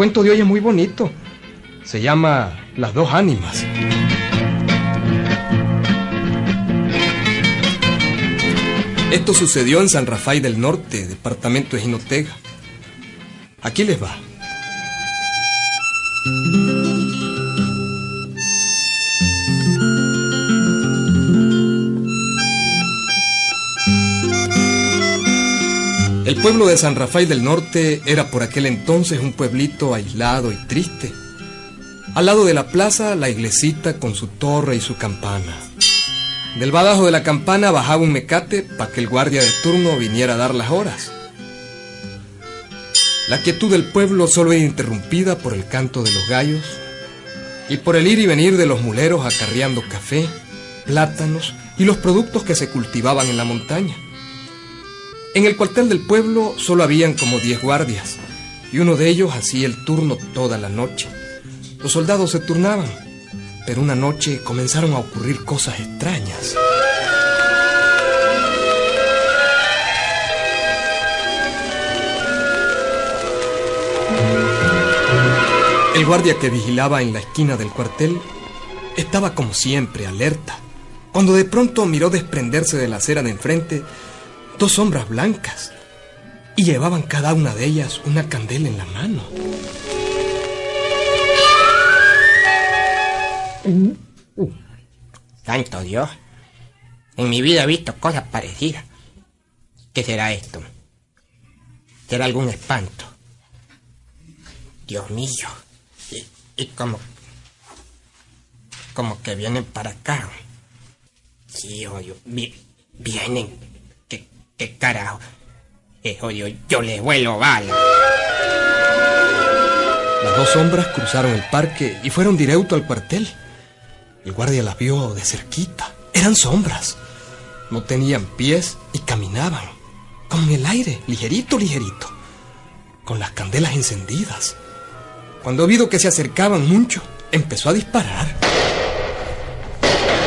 cuento de hoy es muy bonito. Se llama Las dos ánimas. Esto sucedió en San Rafael del Norte, departamento de Jinotega. Aquí les va. El pueblo de San Rafael del Norte era por aquel entonces un pueblito aislado y triste. Al lado de la plaza, la iglesita con su torre y su campana. Del badajo de la campana bajaba un mecate para que el guardia de turno viniera a dar las horas. La quietud del pueblo solo era interrumpida por el canto de los gallos y por el ir y venir de los muleros acarreando café, plátanos y los productos que se cultivaban en la montaña. En el cuartel del pueblo solo habían como diez guardias y uno de ellos hacía el turno toda la noche. Los soldados se turnaban, pero una noche comenzaron a ocurrir cosas extrañas. El guardia que vigilaba en la esquina del cuartel estaba como siempre alerta, cuando de pronto miró desprenderse de la acera de enfrente dos sombras blancas y llevaban cada una de ellas una candela en la mano. Santo Dios. En mi vida he visto cosas parecidas. ¿Qué será esto? ¿Será algún espanto? Dios mío. Y, y como. como que vienen para acá. Sí, oye, vi- vienen. ¿Qué, carajo? Eh, oye, yo les vuelo bala. Las dos sombras cruzaron el parque y fueron directo al cuartel. El guardia las vio de cerquita. Eran sombras. No tenían pies y caminaban, como en el aire, ligerito, ligerito, con las candelas encendidas. Cuando vio que se acercaban mucho, empezó a disparar.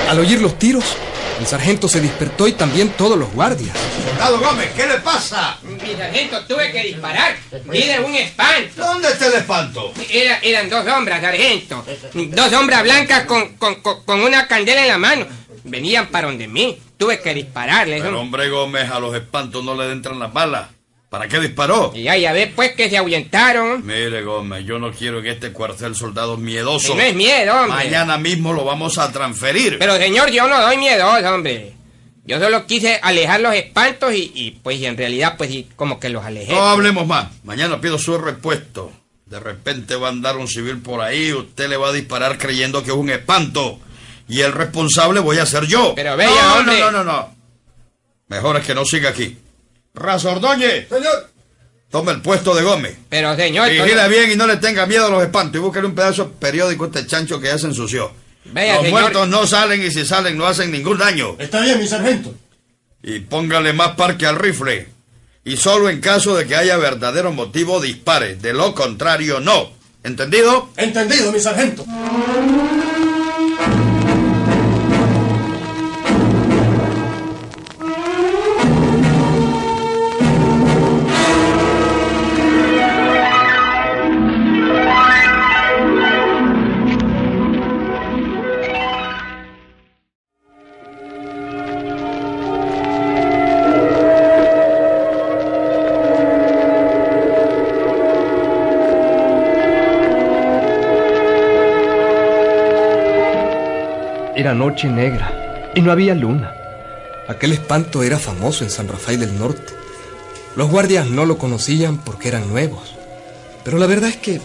Al oír los tiros, el sargento se despertó y también todos los guardias. Soldado Gómez, ¿qué le pasa? Mi sargento, tuve que disparar. Era un espanto. ¿Dónde está el espanto? Era- eran dos sombras, sargento. Dos sombras blancas con, con, con- con una candela en la mano. Venían para donde mí. Tuve que dispararles. Pero hombre Gómez, a los espantos no le entran las balas. ¿Para qué disparó? Y ya, ya ves, pues, que se ahuyentaron. Mire Gómez, yo no quiero que este cuartel soldados miedosos. Y no es miedo, hombre. Mañana mismo lo vamos a transferir. Pero, señor, yo no doy miedo, hombre. Yo solo quise alejar los espantos y, y, pues, y en realidad, pues, como que los alejé. No hablemos más. Mañana pido su repuesto. De repente va a andar un civil por ahí, usted le va a disparar creyendo que es un espanto. Y el responsable voy a ser yo. Pero vea, no, hombre. No, no, no, no. Mejor es que no siga aquí. Raza Ordóñez, Señor, tome el puesto de Gómez. Pero, señor... Vigila bien y no le tenga miedo a los espantos. Y búsquele un pedazo de periódico a este chancho que ya se ensució. Vea, los señor. muertos no salen y si salen no hacen ningún daño. está bien, mi sargento. Y póngale más parque al rifle. Y solo en caso de que haya verdadero motivo dispare. De lo contrario, no. ¿Entendido? Entendido, mi sargento. Era noche negra y no había luna. Aquel espanto era famoso en San Rafael del Norte. Los guardias no lo conocían porque eran nuevos. Pero la verdad es que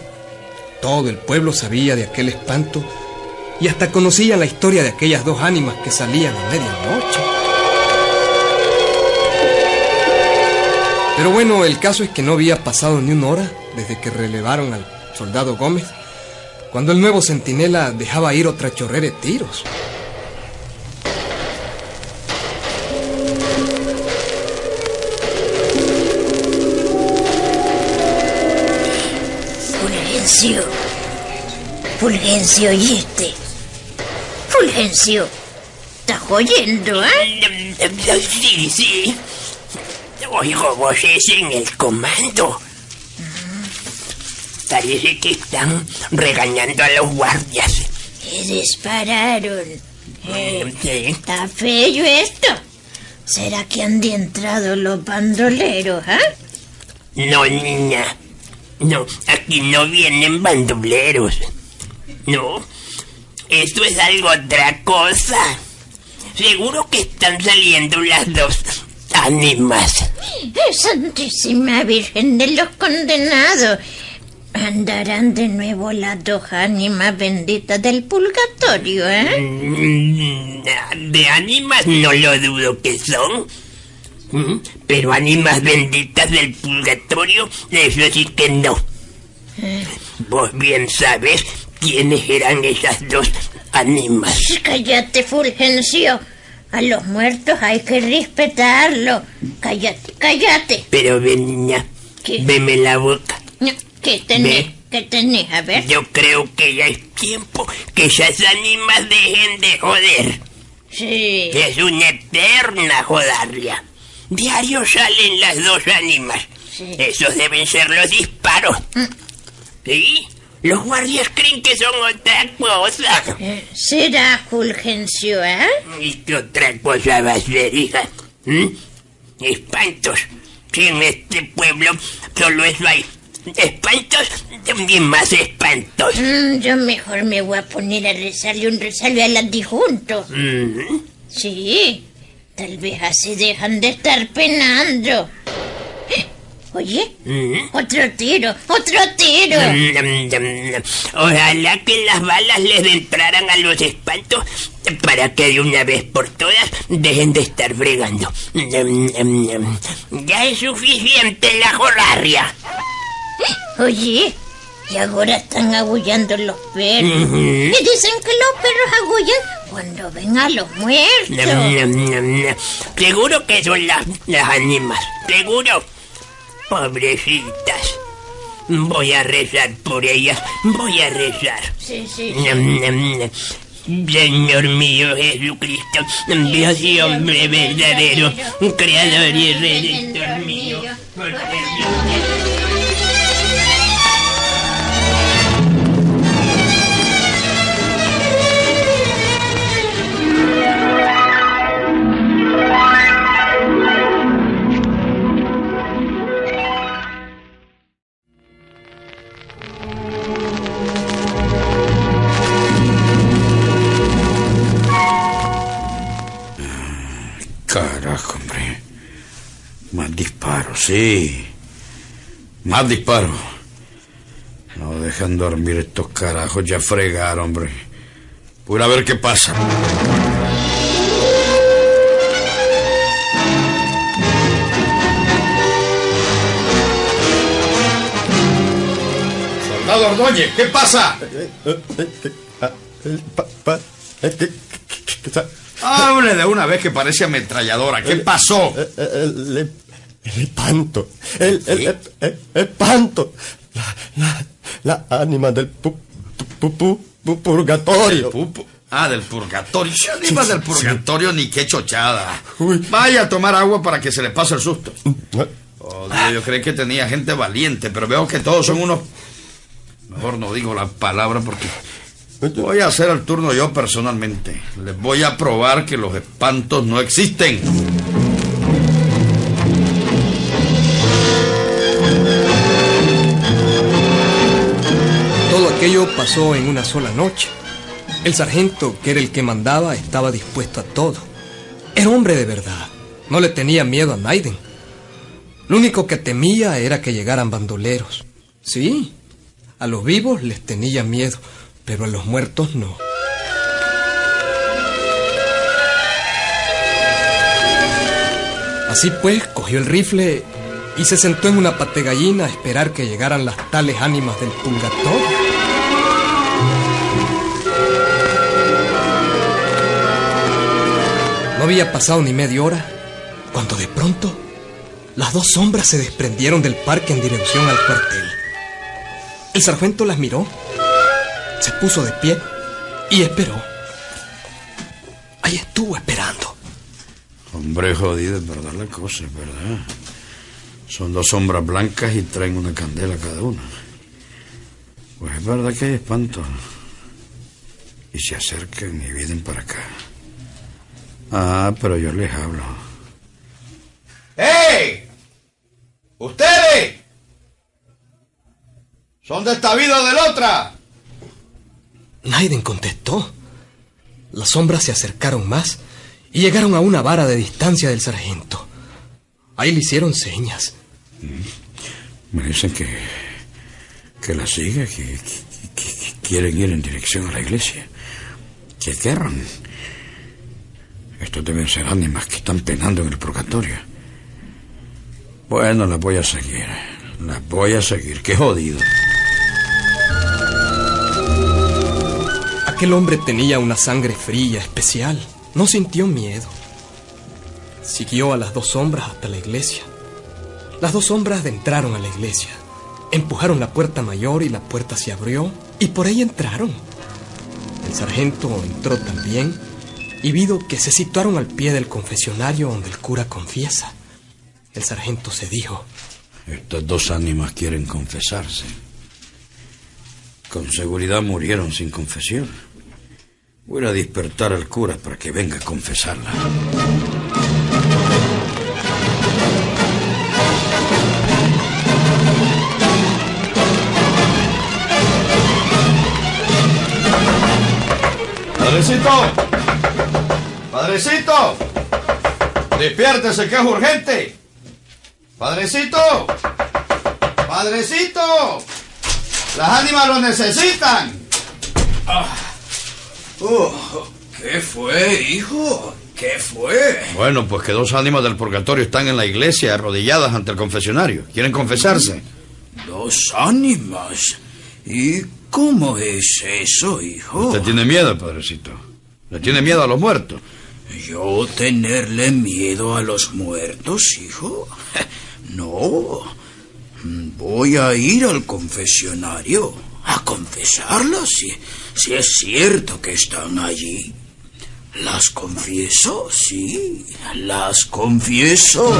todo el pueblo sabía de aquel espanto y hasta conocían la historia de aquellas dos ánimas que salían a medianoche. Pero bueno, el caso es que no había pasado ni una hora desde que relevaron al soldado Gómez cuando el nuevo centinela dejaba ir otra chorrera de tiros. Fulgencio. Fulgencio, ¿oíste? Fulgencio. ¿Estás oyendo, eh? Sí, sí. Oigo voces en el comando. Parece que están regañando a los guardias. Y dispararon. Eh, está feo esto. ¿Será que han entrado los bandoleros, ah? No, niña. No, aquí no vienen bandoleros. No, esto es algo otra cosa. Seguro que están saliendo las dos ánimas. Eh, Santísima Virgen de los Condenados. Andarán de nuevo las dos ánimas benditas del purgatorio, ¿eh? Mm, De ánimas no lo dudo que son. Mm, Pero ánimas benditas del purgatorio, eso sí que no. Vos bien sabes quiénes eran esas dos ánimas. Cállate, Fulgencio. A los muertos hay que respetarlo. Cállate, cállate. Pero ven, niña, ¿Qué? veme la boca. ¿Qué tenés? Ve. ¿Qué tenés? A ver. Yo creo que ya es tiempo que esas ánimas dejen de joder. Sí. Es una eterna jodarria. Diario salen las dos ánimas. Sí. Esos deben ser los disparos. ¿Sí? Los guardias creen que son otra cosa. Eh, ¿Será Fulgencio, eh? ¿Y qué otra cosa va a ser, hija? ¿Mm? Espantos. Si en este pueblo solo eso hay espantos, también más espantos. Mm, yo mejor me voy a poner a rezarle un resalve al adjunto. Mm. Sí, tal vez así dejan de estar penando. Eh, Oye, Mm. otro tiro, otro tiro. Ojalá que las balas les entraran a los espantos para que de una vez por todas dejen de estar fregando. Ya es suficiente la jorarria. Oye, y ahora están agullando los perros. Ujú. Y dicen que los perros agullan cuando ven a los muertos. Seguro que son las, las ánimas. Seguro. Pobrecitas. Voy a rezar por ellas. Voy a rezar. Sí, sí, sí. Señor mío Jesucristo, Dios y hombre verdadero, creador y redentor mío. por disparos, sí. Más disparos. No dejan dormir estos carajos, ya fregaron, hombre. Voy a ver qué pasa. Soldado Ordóñez, ¿qué pasa? Hable de una vez que parece ametralladora. ¿Qué pasó? El- espanto. El, el, el- espanto. La, la, la ánima del pu- pu- pu- pu- purgatorio. Ah, del purgatorio. Del purgatorio ni qué chochada. Vaya a tomar agua para que se le pase el susto. Oh, Dios, yo creí que tenía gente valiente, pero veo que todos son unos... Mejor no digo la palabra porque... Voy a hacer el turno yo personalmente. Les voy a probar que los espantos no existen. Aquello pasó en una sola noche. El sargento, que era el que mandaba, estaba dispuesto a todo. Era hombre de verdad. No le tenía miedo a Naiden. Lo único que temía era que llegaran bandoleros. Sí, a los vivos les tenía miedo, pero a los muertos no. Así pues, cogió el rifle y se sentó en una pategallina a esperar que llegaran las tales ánimas del purgatorio. Había pasado ni media hora cuando de pronto las dos sombras se desprendieron del parque en dirección al cuartel. El sargento las miró, se puso de pie y esperó. Ahí estuvo esperando. Hombre jodido, es verdad la cosa, es verdad. Son dos sombras blancas y traen una candela cada una. Pues es verdad que hay espanto. Y se acercan y vienen para acá. Ah, pero yo les hablo. ¡Hey! ¡Ustedes! ¿Son de esta vida o de la otra? Naiden contestó. Las sombras se acercaron más y llegaron a una vara de distancia del sargento. Ahí le hicieron señas. Me dicen que. que la siga, que, que- que- que quieren ir en dirección a la iglesia. Que querran. Estos deben ser ánimas que están penando en el purgatorio. Bueno, las voy a seguir. Las voy a seguir. Qué jodido. Aquel hombre tenía una sangre fría, especial. No sintió miedo. Siguió a las dos sombras hasta la iglesia. Las dos sombras entraron a la iglesia. Empujaron la puerta mayor y la puerta se abrió y por ahí entraron. El sargento entró también y vido que se situaron al pie del confesionario donde el cura confiesa. El sargento se dijo, Estas dos ánimas quieren confesarse. Con seguridad murieron sin confesión. Voy a despertar al cura para que venga a confesarla. Padrecito, padrecito, despiértese que es urgente. Padrecito, padrecito, las ánimas lo necesitan. ¿Qué fue, hijo? ¿Qué fue? Bueno, pues que dos ánimas del purgatorio están en la iglesia arrodilladas ante el confesionario. ¿Quieren confesarse? Dos ánimas. ¿Y cómo es eso, hijo? ¿Usted tiene miedo, padrecito? ¿Le tiene miedo a los muertos? ¿Yo tenerle miedo a los muertos, hijo? No. Voy a ir al confesionario a confesarlas si, si es cierto que están allí. Las confieso, sí, las confieso.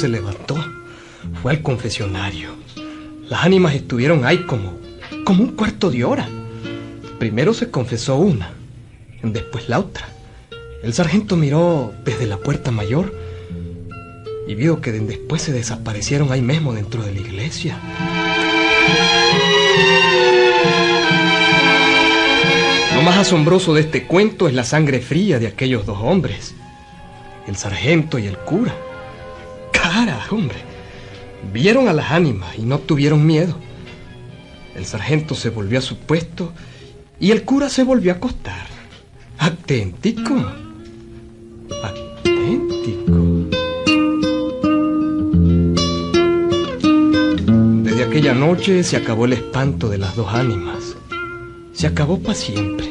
Se levantó, fue al confesionario. Las ánimas estuvieron ahí como, como un cuarto de hora. Primero se confesó una, después la otra. El sargento miró desde la puerta mayor y vio que de- después se desaparecieron ahí mismo dentro de la iglesia. Lo más asombroso de este cuento es la sangre fría de aquellos dos hombres, el sargento y el cura. Hombre. Vieron a las ánimas y no tuvieron miedo. El sargento se volvió a su puesto y el cura se volvió a acostar. Aténtico. Aténtico. Desde aquella noche se acabó el espanto de las dos ánimas. Se acabó para siempre.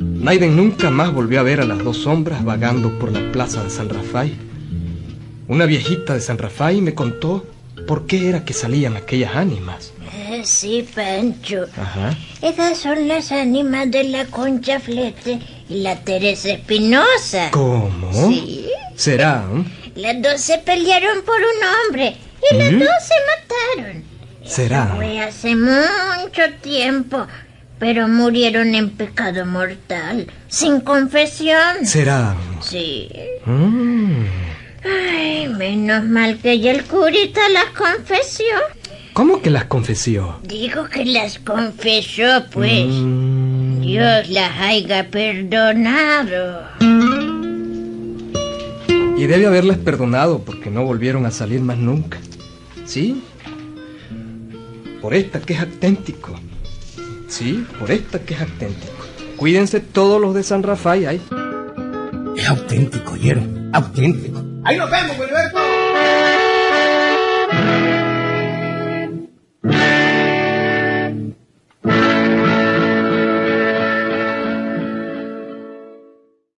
Naiden nunca más volvió a ver a las dos sombras vagando por la plaza de San Rafael. Una viejita de San Rafael me contó por qué era que salían aquellas ánimas. Eh, sí, Pancho. Ajá. Esas son las ánimas de la Concha Flete y la Teresa Espinosa. ¿Cómo? Sí. ¿Será? eh? Las dos se pelearon por un hombre y las ¿Mm? dos se mataron. ¿Será? Fue hace mucho tiempo, pero murieron en pecado mortal, sin confesión. ¿Será? Sí. Mm. Ay, menos mal que ya el curita las confesó. ¿Cómo que las confesó? Digo que las confesó, pues. Mm. Dios las haya perdonado. Y debe haberles perdonado porque no volvieron a salir más nunca. ¿Sí? Por esta que es auténtico. Sí, por esta que es auténtico. Cuídense todos los de San Rafael ahí. Es auténtico, Yero. Auténtico. Ahí nos vemos, Gilberto.